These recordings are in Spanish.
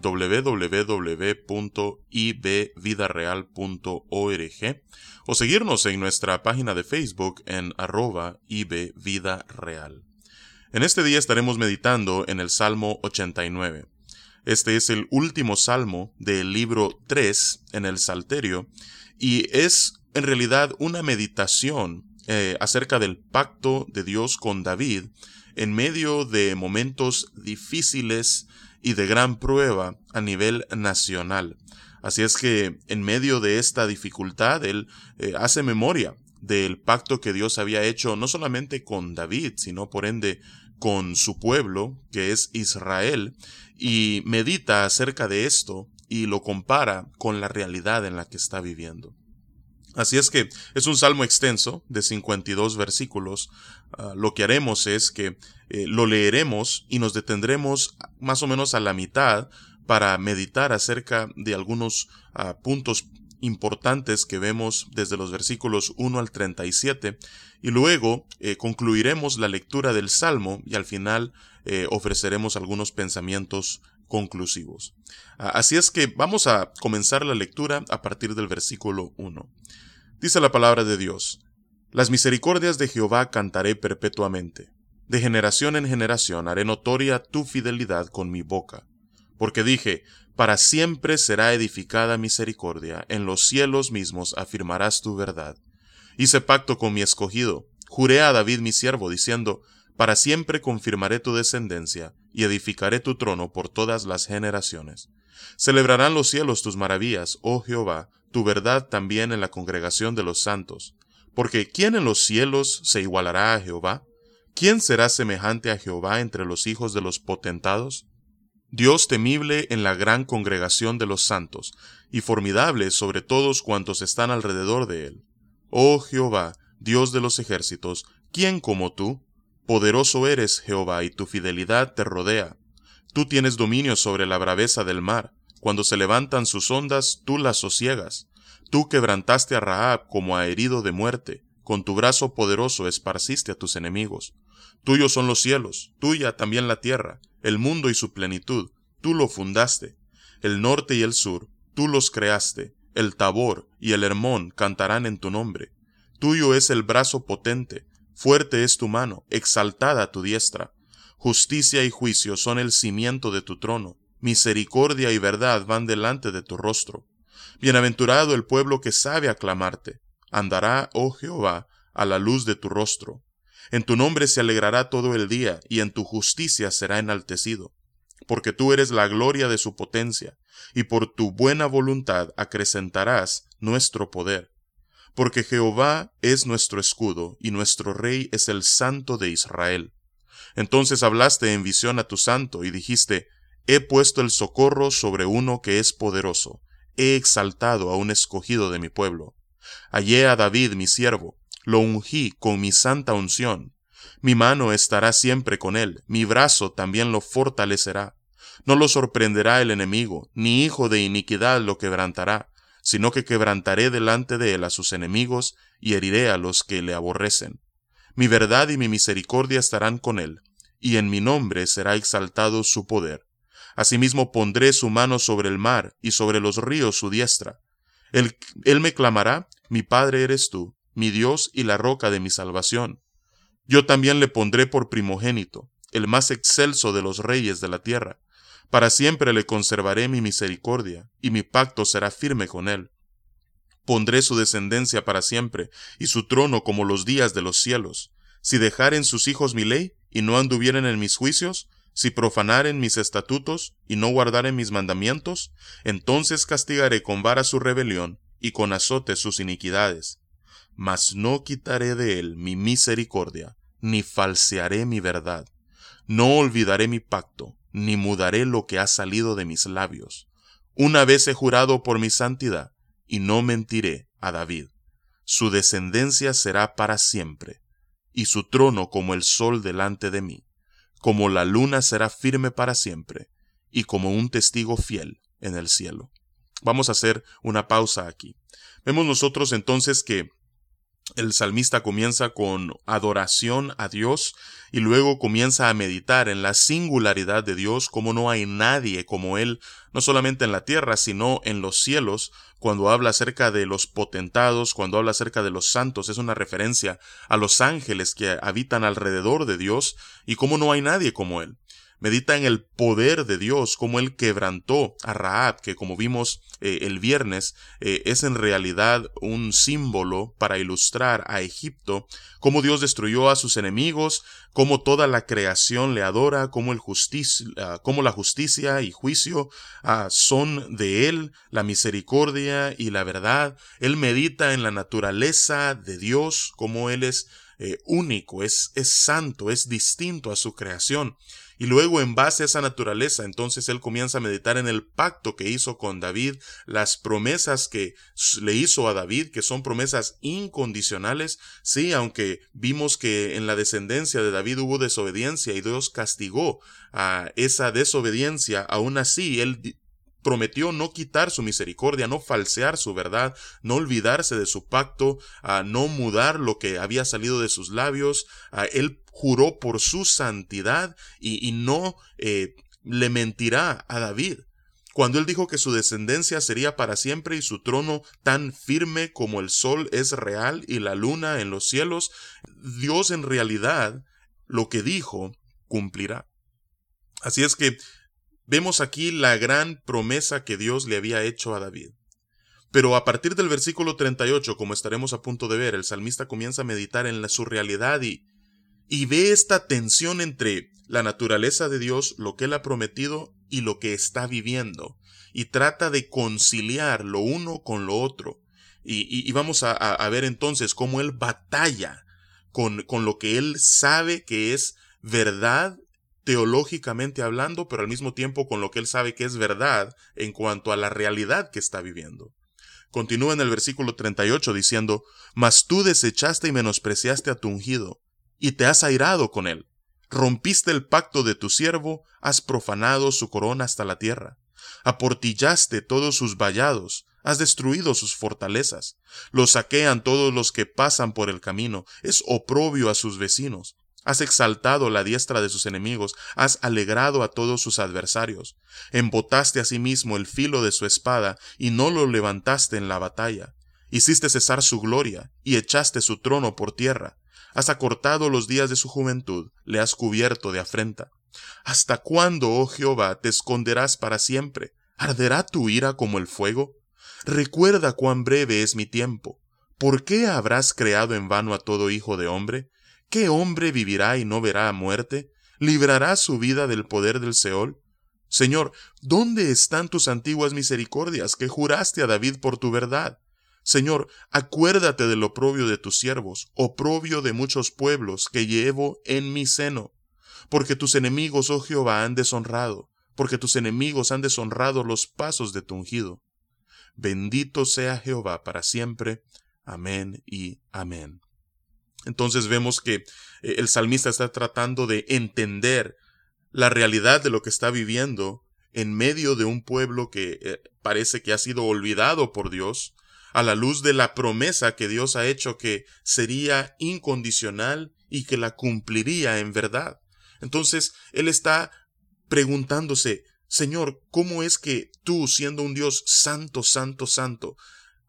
www.ibvidareal.org o seguirnos en nuestra página de Facebook en arroba ibvidareal. En este día estaremos meditando en el Salmo 89. Este es el último salmo del libro 3 en el Salterio y es en realidad una meditación eh, acerca del pacto de Dios con David en medio de momentos difíciles y de gran prueba a nivel nacional. Así es que en medio de esta dificultad él eh, hace memoria del pacto que Dios había hecho no solamente con David, sino por ende con su pueblo, que es Israel, y medita acerca de esto y lo compara con la realidad en la que está viviendo. Así es que es un salmo extenso de 52 versículos. Ah, lo que haremos es que eh, lo leeremos y nos detendremos más o menos a la mitad para meditar acerca de algunos ah, puntos importantes que vemos desde los versículos 1 al 37 y luego eh, concluiremos la lectura del Salmo y al final eh, ofreceremos algunos pensamientos conclusivos. Ah, así es que vamos a comenzar la lectura a partir del versículo 1. Dice la palabra de Dios, Las misericordias de Jehová cantaré perpetuamente de generación en generación haré notoria tu fidelidad con mi boca. Porque dije, para siempre será edificada misericordia, en los cielos mismos afirmarás tu verdad. Hice pacto con mi escogido, juré a David mi siervo, diciendo, para siempre confirmaré tu descendencia, y edificaré tu trono por todas las generaciones. Celebrarán los cielos tus maravillas, oh Jehová, tu verdad también en la congregación de los santos. Porque ¿quién en los cielos se igualará a Jehová? ¿Quién será semejante a Jehová entre los hijos de los potentados? Dios temible en la gran congregación de los santos, y formidable sobre todos cuantos están alrededor de él. Oh Jehová, Dios de los ejércitos, ¿quién como tú? Poderoso eres, Jehová, y tu fidelidad te rodea. Tú tienes dominio sobre la braveza del mar. Cuando se levantan sus ondas, tú las sosiegas. Tú quebrantaste a Rahab como a herido de muerte. Con tu brazo poderoso esparciste a tus enemigos. Tuyos son los cielos, tuya también la tierra, el mundo y su plenitud, tú lo fundaste. El norte y el sur, tú los creaste, el Tabor y el Hermón cantarán en tu nombre. Tuyo es el brazo potente, fuerte es tu mano, exaltada tu diestra. Justicia y juicio son el cimiento de tu trono, misericordia y verdad van delante de tu rostro. Bienaventurado el pueblo que sabe aclamarte, andará, oh Jehová, a la luz de tu rostro. En tu nombre se alegrará todo el día, y en tu justicia será enaltecido. Porque tú eres la gloria de su potencia, y por tu buena voluntad acrecentarás nuestro poder. Porque Jehová es nuestro escudo, y nuestro Rey es el Santo de Israel. Entonces hablaste en visión a tu santo, y dijiste, He puesto el socorro sobre uno que es poderoso, he exaltado a un escogido de mi pueblo. Hallé a David mi siervo, lo ungí con mi santa unción. Mi mano estará siempre con él, mi brazo también lo fortalecerá. No lo sorprenderá el enemigo, ni hijo de iniquidad lo quebrantará, sino que quebrantaré delante de él a sus enemigos y heriré a los que le aborrecen. Mi verdad y mi misericordia estarán con él, y en mi nombre será exaltado su poder. Asimismo pondré su mano sobre el mar y sobre los ríos su diestra. Él, él me clamará, mi Padre eres tú, mi Dios y la roca de mi salvación. Yo también le pondré por primogénito, el más excelso de los reyes de la tierra. Para siempre le conservaré mi misericordia, y mi pacto será firme con él. Pondré su descendencia para siempre, y su trono como los días de los cielos. Si dejaren sus hijos mi ley, y no anduvieren en mis juicios, si profanaren mis estatutos, y no guardaren mis mandamientos, entonces castigaré con vara su rebelión, y con azote sus iniquidades mas no quitaré de él mi misericordia, ni falsearé mi verdad. No olvidaré mi pacto, ni mudaré lo que ha salido de mis labios. Una vez he jurado por mi santidad, y no mentiré a David. Su descendencia será para siempre. y su trono como el sol delante de mí. Como la luna será firme para siempre, y como un testigo fiel en el cielo. Vamos a hacer una pausa aquí. Vemos nosotros entonces que el salmista comienza con adoración a Dios y luego comienza a meditar en la singularidad de Dios, como no hay nadie como Él, no solamente en la tierra, sino en los cielos, cuando habla acerca de los potentados, cuando habla acerca de los santos, es una referencia a los ángeles que habitan alrededor de Dios y como no hay nadie como Él medita en el poder de Dios, como Él quebrantó a Raab, que como vimos eh, el viernes, eh, es en realidad un símbolo para ilustrar a Egipto, cómo Dios destruyó a sus enemigos, cómo toda la creación le adora, cómo, el ah, la justicia y juicio ah, son de Él, la misericordia y la verdad. Él medita en la naturaleza de Dios, como Él es eh, único, es, es santo, es distinto a su creación. Y luego en base a esa naturaleza, entonces él comienza a meditar en el pacto que hizo con David, las promesas que le hizo a David, que son promesas incondicionales, sí, aunque vimos que en la descendencia de David hubo desobediencia y Dios castigó a esa desobediencia, aún así él prometió no quitar su misericordia, no falsear su verdad, no olvidarse de su pacto, a no mudar lo que había salido de sus labios. Él juró por su santidad y, no eh, le mentirá a David. Cuando él dijo que su descendencia sería para siempre y su trono tan firme como el sol es real y la luna en los cielos, Dios en realidad lo que dijo cumplirá. Así es que Vemos aquí la gran promesa que Dios le había hecho a David. Pero a partir del versículo 38, como estaremos a punto de ver, el salmista comienza a meditar en la, su realidad y, y ve esta tensión entre la naturaleza de Dios, lo que él ha prometido y lo que está viviendo, y trata de conciliar lo uno con lo otro. Y, vamos a, a, ver entonces cómo él batalla con, con lo que él sabe que es verdad teológicamente hablando, pero al mismo tiempo con lo que él sabe que es verdad en cuanto a la realidad que está viviendo. Continúa en el versículo 38 diciendo, Mas tú desechaste y menospreciaste a tu ungido, y te has airado con él. Rompiste el pacto de tu siervo, has profanado su corona hasta la tierra. Aportillaste todos sus vallados, has destruido sus fortalezas. Los saquean todos los que pasan por el camino, es oprobio a sus vecinos. Has exaltado la diestra de sus enemigos, has alegrado a todos sus adversarios. Embotaste asimismo el filo de su espada, y no lo levantaste en la batalla. Hiciste cesar su gloria, y echaste su trono por tierra. Has acortado los días de su juventud, le has cubierto de afrenta. ¿Hasta cuándo, oh Jehová, te esconderás para siempre? ¿Arderá tu ira como el fuego? Recuerda cuán breve es mi tiempo. ¿Por qué habrás creado en vano a todo hijo de hombre? ¿Qué hombre vivirá y no verá muerte? ¿Librará su vida del poder del Seol? Señor, ¿dónde están tus antiguas misericordias que juraste a David por tu verdad? Señor, acuérdate del oprobio de tus siervos, oprobio de muchos pueblos que llevo en mi seno. Porque tus enemigos, oh Jehová, han deshonrado, porque tus enemigos han deshonrado los pasos de tu ungido. Bendito sea Jehová para siempre. Amén y amén. Entonces vemos que eh, el salmista está tratando de entender la realidad de lo que está viviendo en medio de un pueblo que eh, parece que ha sido olvidado por Dios, a la luz de la promesa que Dios ha hecho que sería incondicional y que la cumpliría en verdad. Entonces, él está preguntándose, Señor, ¿cómo es que tú, siendo un Dios santo, santo, santo,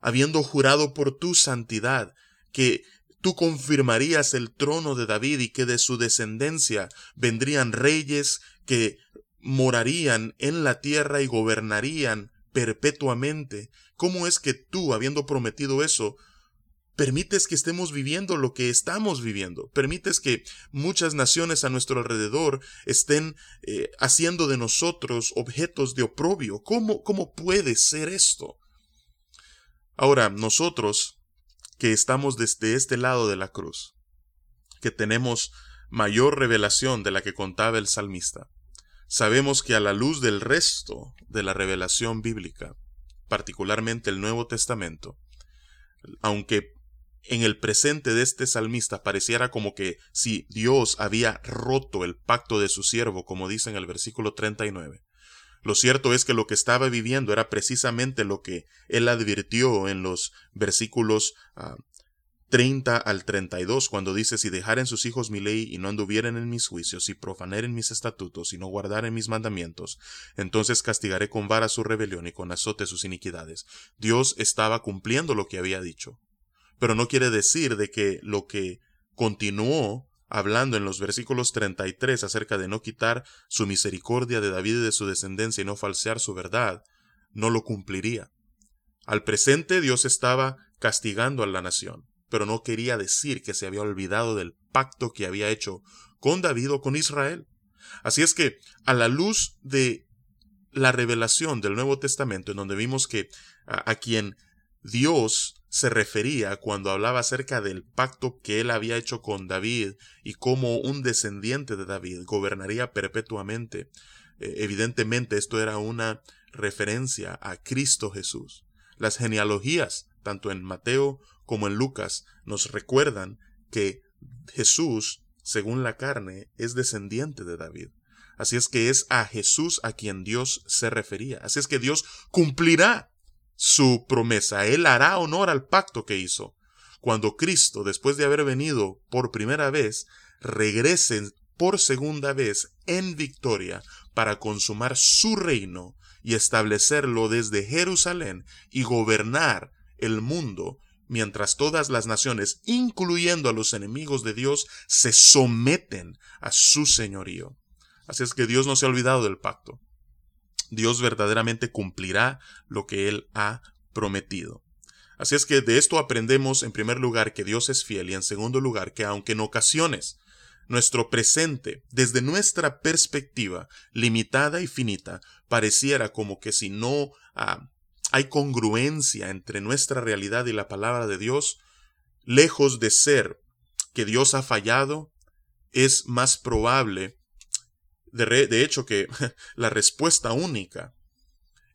habiendo jurado por tu santidad, que tú confirmarías el trono de David y que de su descendencia vendrían reyes que morarían en la tierra y gobernarían perpetuamente. ¿Cómo es que tú, habiendo prometido eso, permites que estemos viviendo lo que estamos viviendo? Permites que muchas naciones a nuestro alrededor estén eh, haciendo de nosotros objetos de oprobio. ¿Cómo, ¿Cómo puede ser esto? Ahora, nosotros que estamos desde este lado de la cruz, que tenemos mayor revelación de la que contaba el salmista. Sabemos que a la luz del resto de la revelación bíblica, particularmente el Nuevo Testamento, aunque en el presente de este salmista pareciera como que si Dios había roto el pacto de su siervo, como dice en el versículo 39. Lo cierto es que lo que estaba viviendo era precisamente lo que él advirtió en los versículos 30 ah, al 32, cuando dice, si dejaren sus hijos mi ley y no anduvieren en mis juicios, y profaneren mis estatutos y no guardaren mis mandamientos, entonces castigaré con vara su rebelión y con azote sus iniquidades. Dios estaba cumpliendo lo que había dicho pero no quiere decir de que lo que continuó hablando en los versículos 33 acerca de no quitar su misericordia de David y de su descendencia y no falsear su verdad, no lo cumpliría. Al presente Dios estaba castigando a la nación, pero no quería decir que se había olvidado del pacto que había hecho con David o con Israel. Así es que, a la luz de la revelación del Nuevo Testamento, en donde vimos que a, a quien Dios se refería cuando hablaba acerca del pacto que él había hecho con David y cómo un descendiente de David gobernaría perpetuamente. Eh, evidentemente esto era una referencia a Cristo Jesús. Las genealogías, tanto en Mateo como en Lucas, nos recuerdan que Jesús, según la carne, es descendiente de David. Así es que es a Jesús a quien Dios se refería. Así es que Dios cumplirá su promesa. Él hará honor al pacto que hizo. Cuando Cristo, después de haber venido por primera vez, regrese por segunda vez en victoria para consumar su reino y establecerlo desde Jerusalén y gobernar el mundo mientras todas las naciones, incluyendo a los enemigos de Dios, se someten a su señorío. Así es que Dios no se ha olvidado del pacto. Dios verdaderamente cumplirá lo que Él ha prometido. Así es que de esto aprendemos en primer lugar que Dios es fiel y en segundo lugar que aunque en ocasiones nuestro presente, desde nuestra perspectiva limitada y finita, pareciera como que si no ah, hay congruencia entre nuestra realidad y la palabra de Dios, lejos de ser que Dios ha fallado, es más probable de, hecho, que la respuesta única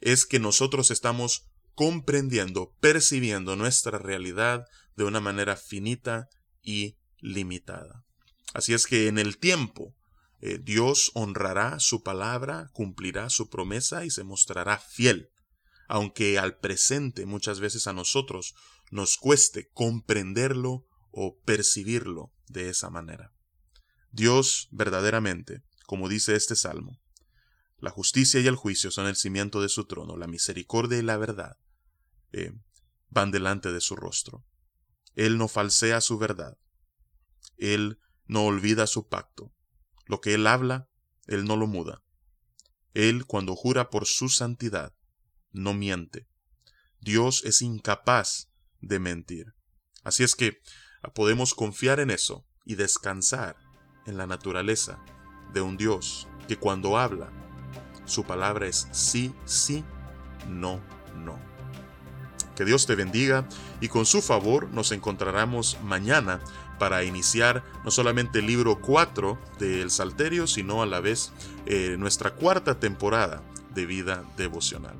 es que nosotros estamos comprendiendo, percibiendo nuestra realidad de una manera finita y limitada. Así es que en el tiempo eh, Dios honrará su palabra, cumplirá su promesa y se mostrará fiel, aunque al presente muchas veces a nosotros nos cueste comprenderlo o percibirlo de esa manera. Dios verdaderamente como dice este salmo. La justicia y el juicio son el cimiento de su trono, la misericordia y la verdad eh, van delante de su rostro. Él no falsea su verdad. Él no olvida su pacto. Lo que Él habla, Él no lo muda. Él, cuando jura por su santidad, no miente. Dios es incapaz de mentir. Así es que podemos confiar en eso y descansar en la naturaleza de un Dios que cuando habla, su palabra es sí, sí, no, no. Que Dios te bendiga y con su favor nos encontraremos mañana para iniciar no solamente el libro 4 del Salterio, sino a la vez eh, nuestra cuarta temporada de vida devocional.